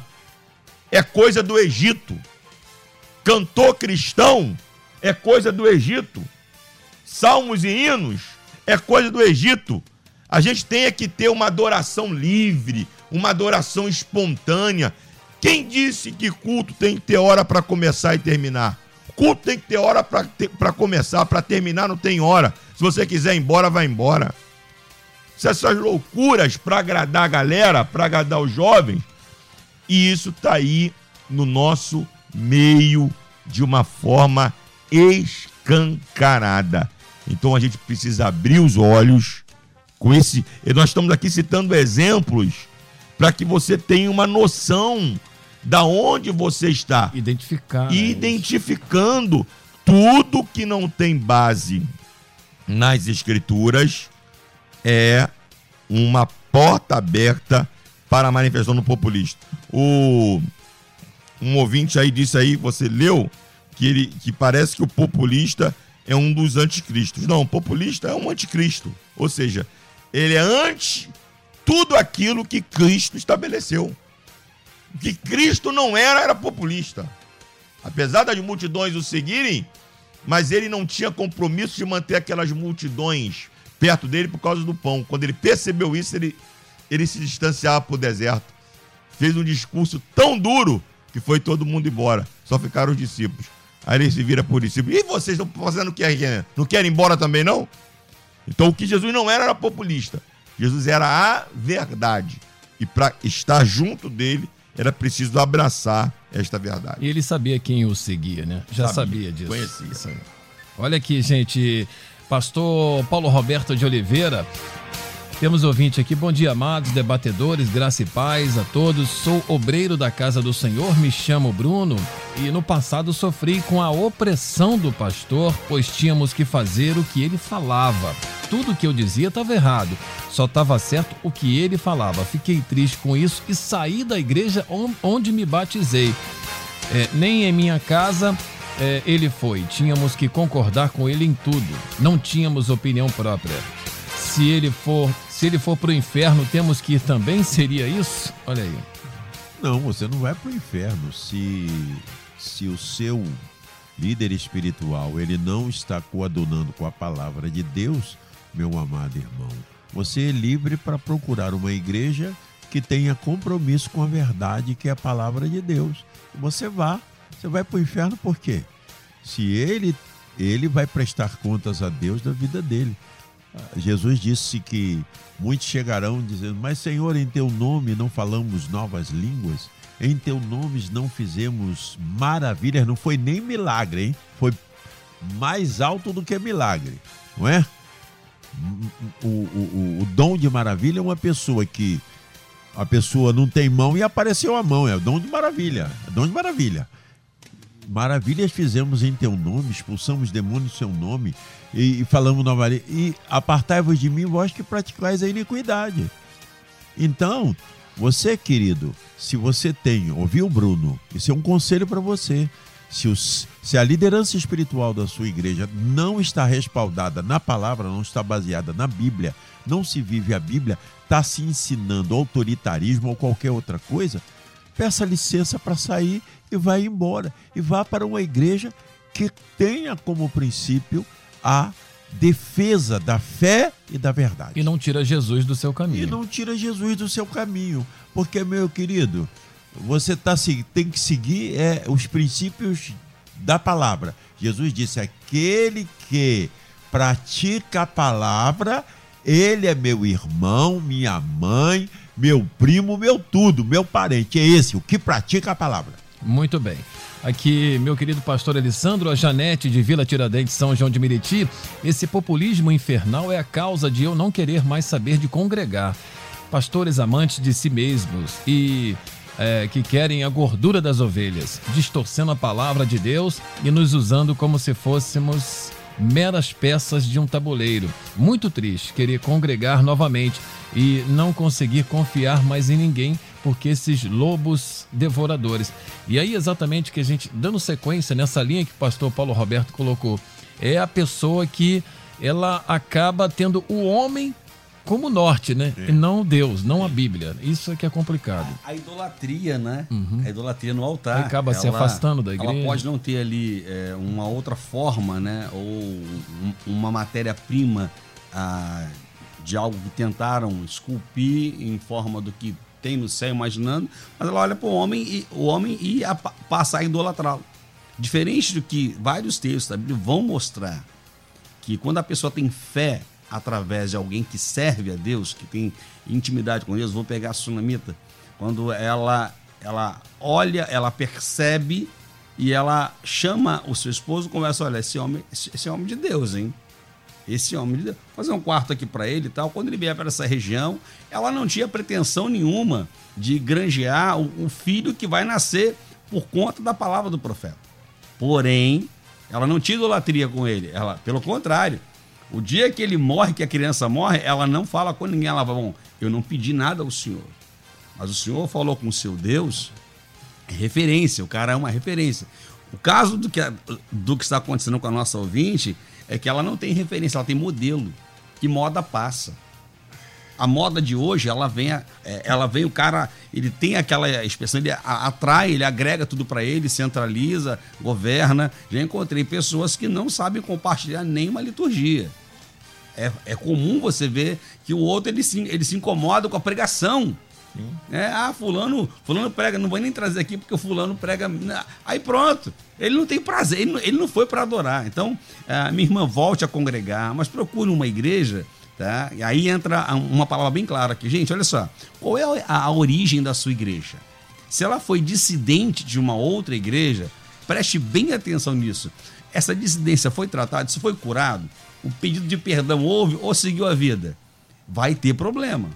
é coisa do Egito. Cantor cristão é coisa do Egito. Salmos e hinos é coisa do Egito. A gente tem que ter uma adoração livre, uma adoração espontânea. Quem disse que culto tem que ter hora para começar e terminar? Culto tem que ter hora para começar, para terminar não tem hora. Se você quiser ir embora, vai embora. Se essas loucuras para agradar a galera, para agradar os jovens, e isso está aí no nosso meio de uma forma escancarada. Então a gente precisa abrir os olhos com esse. Nós estamos aqui citando exemplos para que você tenha uma noção da onde você está. Identificar. Né, Identificando tudo que não tem base nas escrituras é uma porta aberta para a manifestação do populista. O um ouvinte aí disse aí, você leu, que, ele, que parece que o populista é um dos anticristos. Não, o populista é um anticristo. Ou seja, ele é anti tudo aquilo que Cristo estabeleceu. O que Cristo não era, era populista. Apesar das multidões o seguirem, mas ele não tinha compromisso de manter aquelas multidões perto dele por causa do pão. Quando ele percebeu isso, ele, ele se distanciava para o deserto. Fez um discurso tão duro que foi todo mundo embora. Só ficaram os discípulos. Aí ele se vira por discípulo. E vocês estão fazendo o que? Não querem ir embora também, não? Então o que Jesus não era era populista. Jesus era a verdade. E para estar junto dele, era preciso abraçar esta verdade. E ele sabia quem o seguia, né? Já sabia, sabia disso. Conhecia. Olha aqui, gente. Pastor Paulo Roberto de Oliveira temos ouvinte aqui, bom dia, amados debatedores, graça e paz a todos. Sou obreiro da casa do Senhor, me chamo Bruno e no passado sofri com a opressão do pastor, pois tínhamos que fazer o que ele falava. Tudo que eu dizia estava errado, só estava certo o que ele falava. Fiquei triste com isso e saí da igreja onde me batizei. É, nem em minha casa é, ele foi, tínhamos que concordar com ele em tudo, não tínhamos opinião própria se ele for, se ele for para o inferno, temos que ir também? Seria isso? Olha aí. Não, você não vai para o inferno se se o seu líder espiritual ele não está coadunando com a palavra de Deus, meu amado irmão. Você é livre para procurar uma igreja que tenha compromisso com a verdade, que é a palavra de Deus. Você vá, você vai para o inferno por quê? Se ele ele vai prestar contas a Deus da vida dele. Jesus disse que muitos chegarão dizendo: Mas, Senhor, em teu nome não falamos novas línguas, em teu nome não fizemos maravilhas, não foi nem milagre, hein? Foi mais alto do que milagre, não é? O, o, o dom de maravilha é uma pessoa que a pessoa não tem mão e apareceu a mão, é o dom de maravilha, é dom de maravilha. Maravilhas fizemos em teu nome, expulsamos demônios em seu nome e, e falamos novamente. E apartai-vos de mim, vós que praticais a iniquidade. Então, você, querido, se você tem, ouviu, Bruno? Isso é um conselho para você. Se, os, se a liderança espiritual da sua igreja não está respaldada na palavra, não está baseada na Bíblia, não se vive a Bíblia, está se ensinando autoritarismo ou qualquer outra coisa, peça licença para sair e vá embora. E vá para uma igreja que tenha como princípio a defesa da fé e da verdade. E não tira Jesus do seu E caminho. não tira Jesus do seu caminho. Porque, meu querido, você tá, tem que seguir é, os princípios da palavra. Jesus disse: aquele que pratica a palavra, ele é meu irmão, minha mãe, meu primo, meu tudo, meu parente. É esse, o que pratica a palavra. Muito bem. Aqui, meu querido pastor Alessandro, a Janete de Vila Tiradentes, São João de Meriti, esse populismo infernal é a causa de eu não querer mais saber de congregar. Pastores amantes de si mesmos e é, que querem a gordura das ovelhas, distorcendo a palavra de Deus e nos usando como se fôssemos meras peças de um tabuleiro. Muito triste querer congregar novamente e não conseguir confiar mais em ninguém porque esses lobos devoradores. E aí exatamente que a gente dando sequência nessa linha que o pastor Paulo Roberto colocou, é a pessoa que ela acaba tendo o homem como norte, né? E não Deus, não a Bíblia. Isso é que é complicado. A idolatria, né? A idolatria no altar. Uhum. Acaba se afastando da igreja. Ela pode não ter ali é, uma outra forma, né? Ou um- uma matéria-prima ah, de algo que tentaram esculpir em forma do que tem no céu, imaginando, mas ela olha para o homem e o homem e a, a idolatrá-lo. Diferente do que vários textos da Bíblia vão mostrar que quando a pessoa tem fé através de alguém que serve a Deus, que tem intimidade com Deus, vou pegar a sunamita, quando ela ela olha, ela percebe e ela chama o seu esposo, começa, olha, esse homem, esse esse é homem de Deus, hein? Esse homem fazer um quarto aqui para ele e tal. Quando ele vier para essa região, ela não tinha pretensão nenhuma de granjear o, o filho que vai nascer por conta da palavra do profeta. Porém, ela não tinha idolatria com ele. Ela, pelo contrário, o dia que ele morre, que a criança morre, ela não fala com ninguém. Ela fala, bom, eu não pedi nada ao Senhor. Mas o Senhor falou com o seu Deus, referência, o cara é uma referência. O caso do que, do que está acontecendo com a nossa ouvinte é que ela não tem referência, ela tem modelo. Que moda passa. A moda de hoje, ela vem, é, ela vem o cara, ele tem aquela expressão, ele atrai, ele agrega tudo para ele, centraliza, governa. Já encontrei pessoas que não sabem compartilhar nenhuma liturgia. É, é comum você ver que o outro ele se, ele se incomoda com a pregação. É, ah, fulano, fulano prega, não vou nem trazer aqui porque o fulano prega. Aí pronto, ele não tem prazer, ele não, ele não foi para adorar. Então, ah, minha irmã, volte a congregar, mas procure uma igreja, tá? E aí entra uma palavra bem clara aqui. Gente, olha só, qual é a, a origem da sua igreja? Se ela foi dissidente de uma outra igreja, preste bem atenção nisso. Essa dissidência foi tratada, isso foi curado, o pedido de perdão houve ou seguiu a vida? Vai ter problema.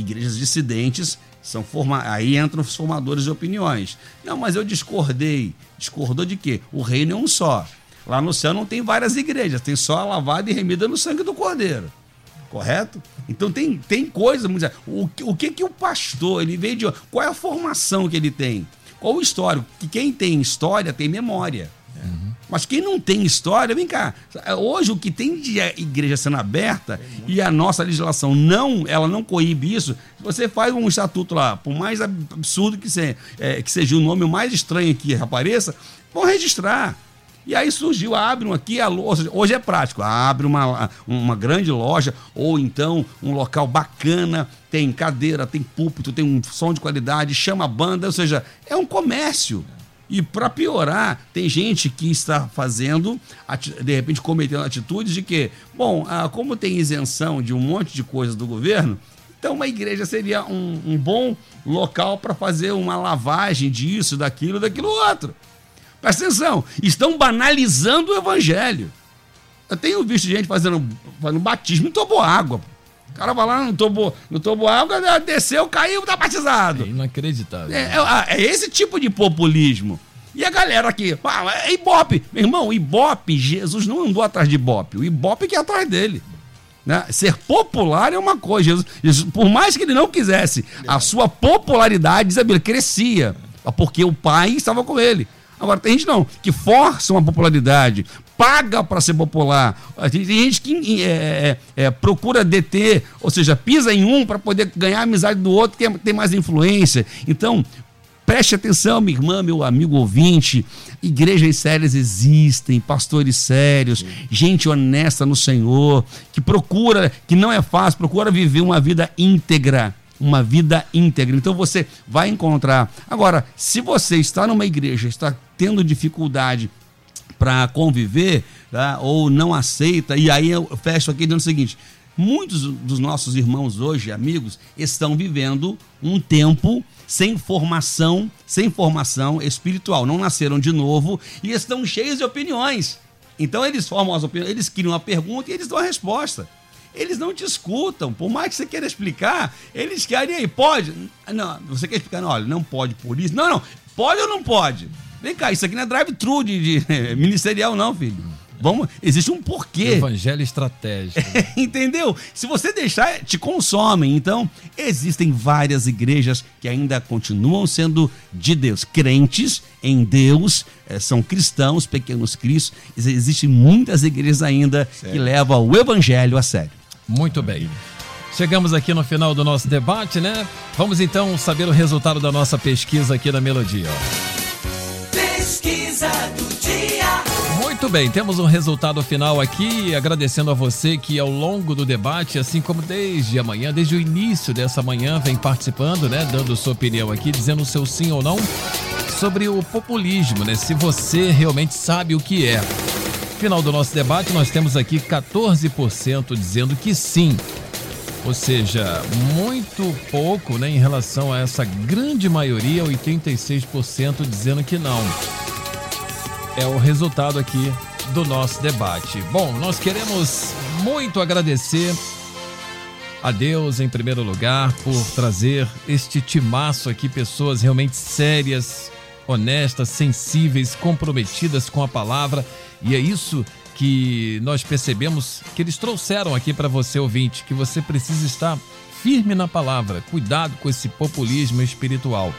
Igrejas dissidentes são forma... aí entram os formadores de opiniões. Não, mas eu discordei. Discordou de quê? O reino é um só. Lá no céu não tem várias igrejas, tem só a lavada e remida no sangue do cordeiro. Correto? Então tem, tem coisa, o, que- o que que o pastor, ele veio de qual é a formação que ele tem? Qual o histórico? Que quem tem história tem memória. Mas quem não tem história, vem cá. Hoje o que tem de igreja sendo aberta e a nossa legislação não, ela não coíbe isso. Você faz um estatuto lá, por mais absurdo que, se, é, que seja o nome mais estranho que apareça, vão registrar. E aí surgiu, abre um aqui, a lo- ou seja, hoje é prático, abre uma, uma grande loja, ou então um local bacana, tem cadeira, tem púlpito, tem um som de qualidade, chama a banda, ou seja, é um comércio. E para piorar, tem gente que está fazendo, de repente cometendo atitudes de que, bom, ah, como tem isenção de um monte de coisas do governo, então uma igreja seria um, um bom local para fazer uma lavagem disso, daquilo, daquilo outro. Presta atenção, estão banalizando o evangelho. Eu tenho visto gente fazendo, fazendo batismo em toboágua. O cara vai lá no tobo, no toboágua, desceu, caiu, tá batizado. É inacreditável. É, é- é esse tipo de populismo. E a galera aqui, ah, é Ibope. Meu irmão, Ibope, Jesus não andou atrás de Ibope. O Ibope que é atrás dele. Né? Ser popular é uma coisa. Jesus, Jesus, por mais que ele não quisesse, a sua popularidade, Isabel, crescia. Porque o pai estava com ele. Agora, tem gente não, que força uma popularidade, paga para ser popular. Tem gente que é, é, é, procura deter, ou seja, pisa em um para poder ganhar a amizade do outro, que é- tem mais influência. Então, preste atenção, minha irmã, meu amigo ouvinte. Igrejas sérias existem, pastores sérios, gente honesta no Senhor, que procura, que não é fácil, procura viver uma vida íntegra uma vida íntegra. Então você vai encontrar. Agora, se você está numa igreja, está tendo dificuldade para conviver, tá? ou não aceita, e aí eu fecho aqui dizendo o seguinte: muitos dos nossos irmãos hoje, amigos, estão vivendo um tempo sem formação, sem formação espiritual, não nasceram de novo e estão cheios de opiniões. Então eles formam as opiniões, eles criam uma pergunta e eles dão a resposta. Eles não te escutam, por mais que você queira explicar, eles querem aí, pode? Não, você quer explicar, não, olha, não pode por isso. Não, não, pode ou não pode? Vem cá, isso aqui não é drive-thru de, de ministerial, não, filho. Vamos, existe um porquê. Evangelho estratégico. Entendeu? Se você deixar, te consomem. Então, existem várias igrejas que ainda continuam sendo de Deus, crentes em Deus, eh, são cristãos, pequenos cristos. Existem muitas igrejas ainda sério? que levam o evangelho a sério. Muito bem. Chegamos aqui no final do nosso debate, né? Vamos então saber o resultado da nossa pesquisa aqui na Melodia. Muito bem, temos um resultado final aqui, agradecendo a você que ao longo do debate, assim como desde amanhã, desde o início dessa manhã, vem participando, né, dando sua opinião aqui, dizendo o seu sim ou não sobre o populismo, né? Se você realmente sabe o que é. Final do nosso debate, nós temos aqui 14% dizendo que sim. Ou seja, muito pouco né, em relação a essa grande maioria, 86% dizendo que não. É o resultado aqui do nosso debate. Bom, nós queremos muito agradecer a Deus em primeiro lugar por trazer este timaço aqui, pessoas realmente sérias, honestas, sensíveis, comprometidas com a palavra, e é isso que nós percebemos que eles trouxeram aqui para você, ouvinte, que você precisa estar firme na palavra, cuidado com esse populismo espiritual.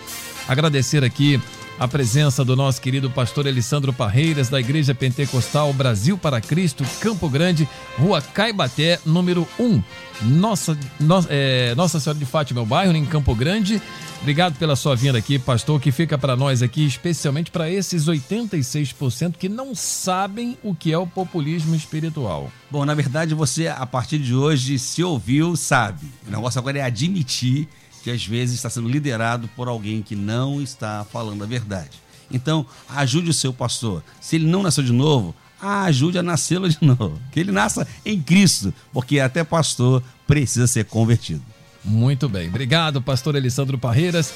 Agradecer aqui a presença do nosso querido pastor Elisandro Parreiras, da Igreja Pentecostal Brasil para Cristo, Campo Grande, Rua Caibaté, número 1. Nossa, no, é, Nossa Senhora de Fátima, meu bairro, em Campo Grande. Obrigado pela sua vinda aqui, pastor, que fica para nós aqui, especialmente para esses 86% que não sabem o que é o populismo espiritual. Bom, na verdade, você, a partir de hoje, se ouviu, sabe. O negócio agora é admitir que às vezes está sendo liderado por alguém que não está falando a verdade. Então, ajude o seu pastor. Se ele não nasceu de novo, ajude a nascê-lo de novo. Que ele nasça em Cristo, porque até pastor precisa ser convertido. Muito bem. Obrigado, pastor Elisandro Parreiras.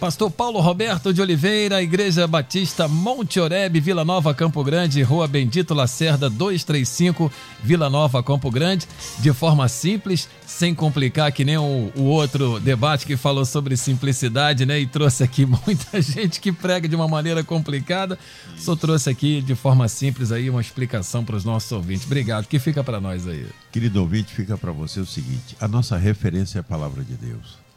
Pastor Paulo Roberto de Oliveira, Igreja Batista Monte Oreb, Vila Nova, Campo Grande, Rua Bendito Lacerda 235, Vila Nova, Campo Grande, de forma simples, sem complicar, que nem o, o, outro debate que falou sobre simplicidade, né? E trouxe aqui muita gente que prega de uma maneira complicada. Só trouxe aqui de forma simples aí uma explicação para os nossos ouvintes. Obrigado. que fica para nós aí? Querido ouvinte, fica para você o seguinte: a nossa referência é a palavra de Deus.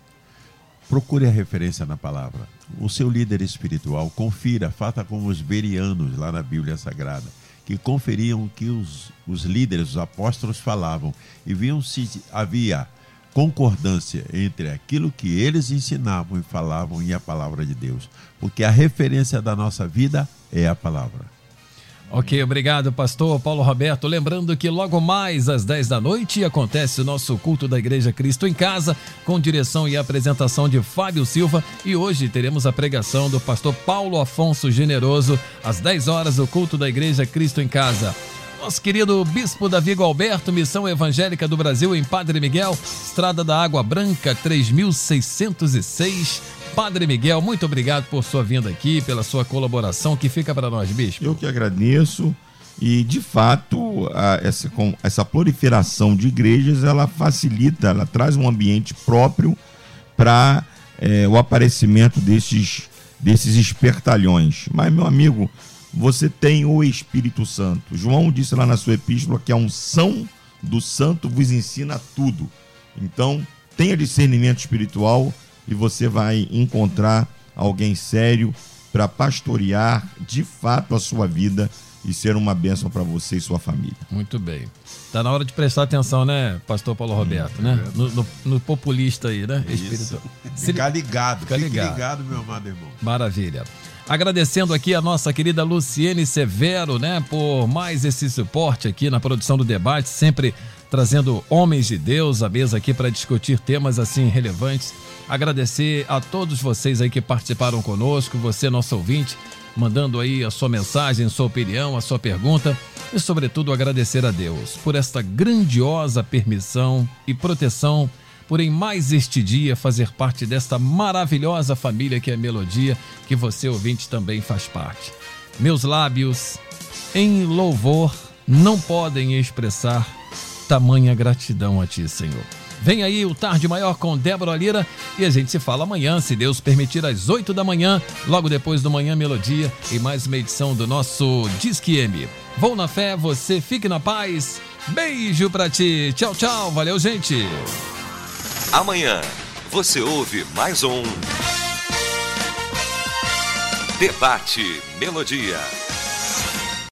Procure a referência na palavra. O seu líder espiritual, confira, faça como os berianos lá na Bíblia Sagrada, que conferiam que os, os líderes, os apóstolos falavam e viam se havia concordância entre aquilo que eles ensinavam e falavam e a palavra de Deus. Porque a referência da nossa vida é a palavra. Ok, obrigado, pastor Paulo Roberto. Lembrando que logo mais às 10 da noite acontece o nosso culto da Igreja Cristo em Casa, com direção e apresentação de Fábio Silva. E hoje teremos a pregação do pastor Paulo Afonso Generoso, às 10 horas, o culto da Igreja Cristo em Casa. Nosso querido Bispo Davi Alberto, Missão Evangélica do Brasil em Padre Miguel, Estrada da Água Branca, 3606. Padre Miguel, muito obrigado por sua vinda aqui, pela sua colaboração, que fica para nós, bispo. Eu que agradeço. E, de fato, a, essa, com, essa proliferação de igrejas, ela facilita, ela traz um ambiente próprio para é, o aparecimento desses, desses espertalhões. Mas, meu amigo, você tem o Espírito Santo. João disse lá na sua epístola que a unção do santo vos ensina tudo. Então, tenha discernimento espiritual, e você vai encontrar alguém sério para pastorear de fato a sua vida e ser uma bênção para você e sua família. Muito bem. Tá na hora de prestar atenção, né, pastor Paulo Roberto, né? No, no- no populista aí, né? Espiritual. Se- Ficar ligado, Fica fique ligado. ligado. meu amado irmão. Maravilha. Agradecendo aqui a nossa querida Luciene Severo, né, por mais esse suporte aqui na produção do debate, sempre trazendo homens de Deus à mesa aqui para discutir temas assim relevantes. Agradecer a todos vocês aí que participaram conosco, você nosso ouvinte, mandando aí a sua mensagem, sua opinião, a sua pergunta e sobretudo agradecer a Deus por esta grandiosa permissão e proteção por em mais este dia fazer parte desta maravilhosa família que é a Melodia, que você ouvinte também faz parte. Meus lábios, em louvor, não podem expressar tamanha gratidão a Ti, Senhor. Vem aí o Tarde Maior com Débora Lira e a gente se fala amanhã, se Deus permitir, às 8 da manhã, logo depois do Manhã Melodia e mais uma edição do nosso Disque M. Vou na fé, você fique na paz. Beijo pra ti. Tchau, tchau. Valeu, gente. Amanhã você ouve mais um Debate Melodia.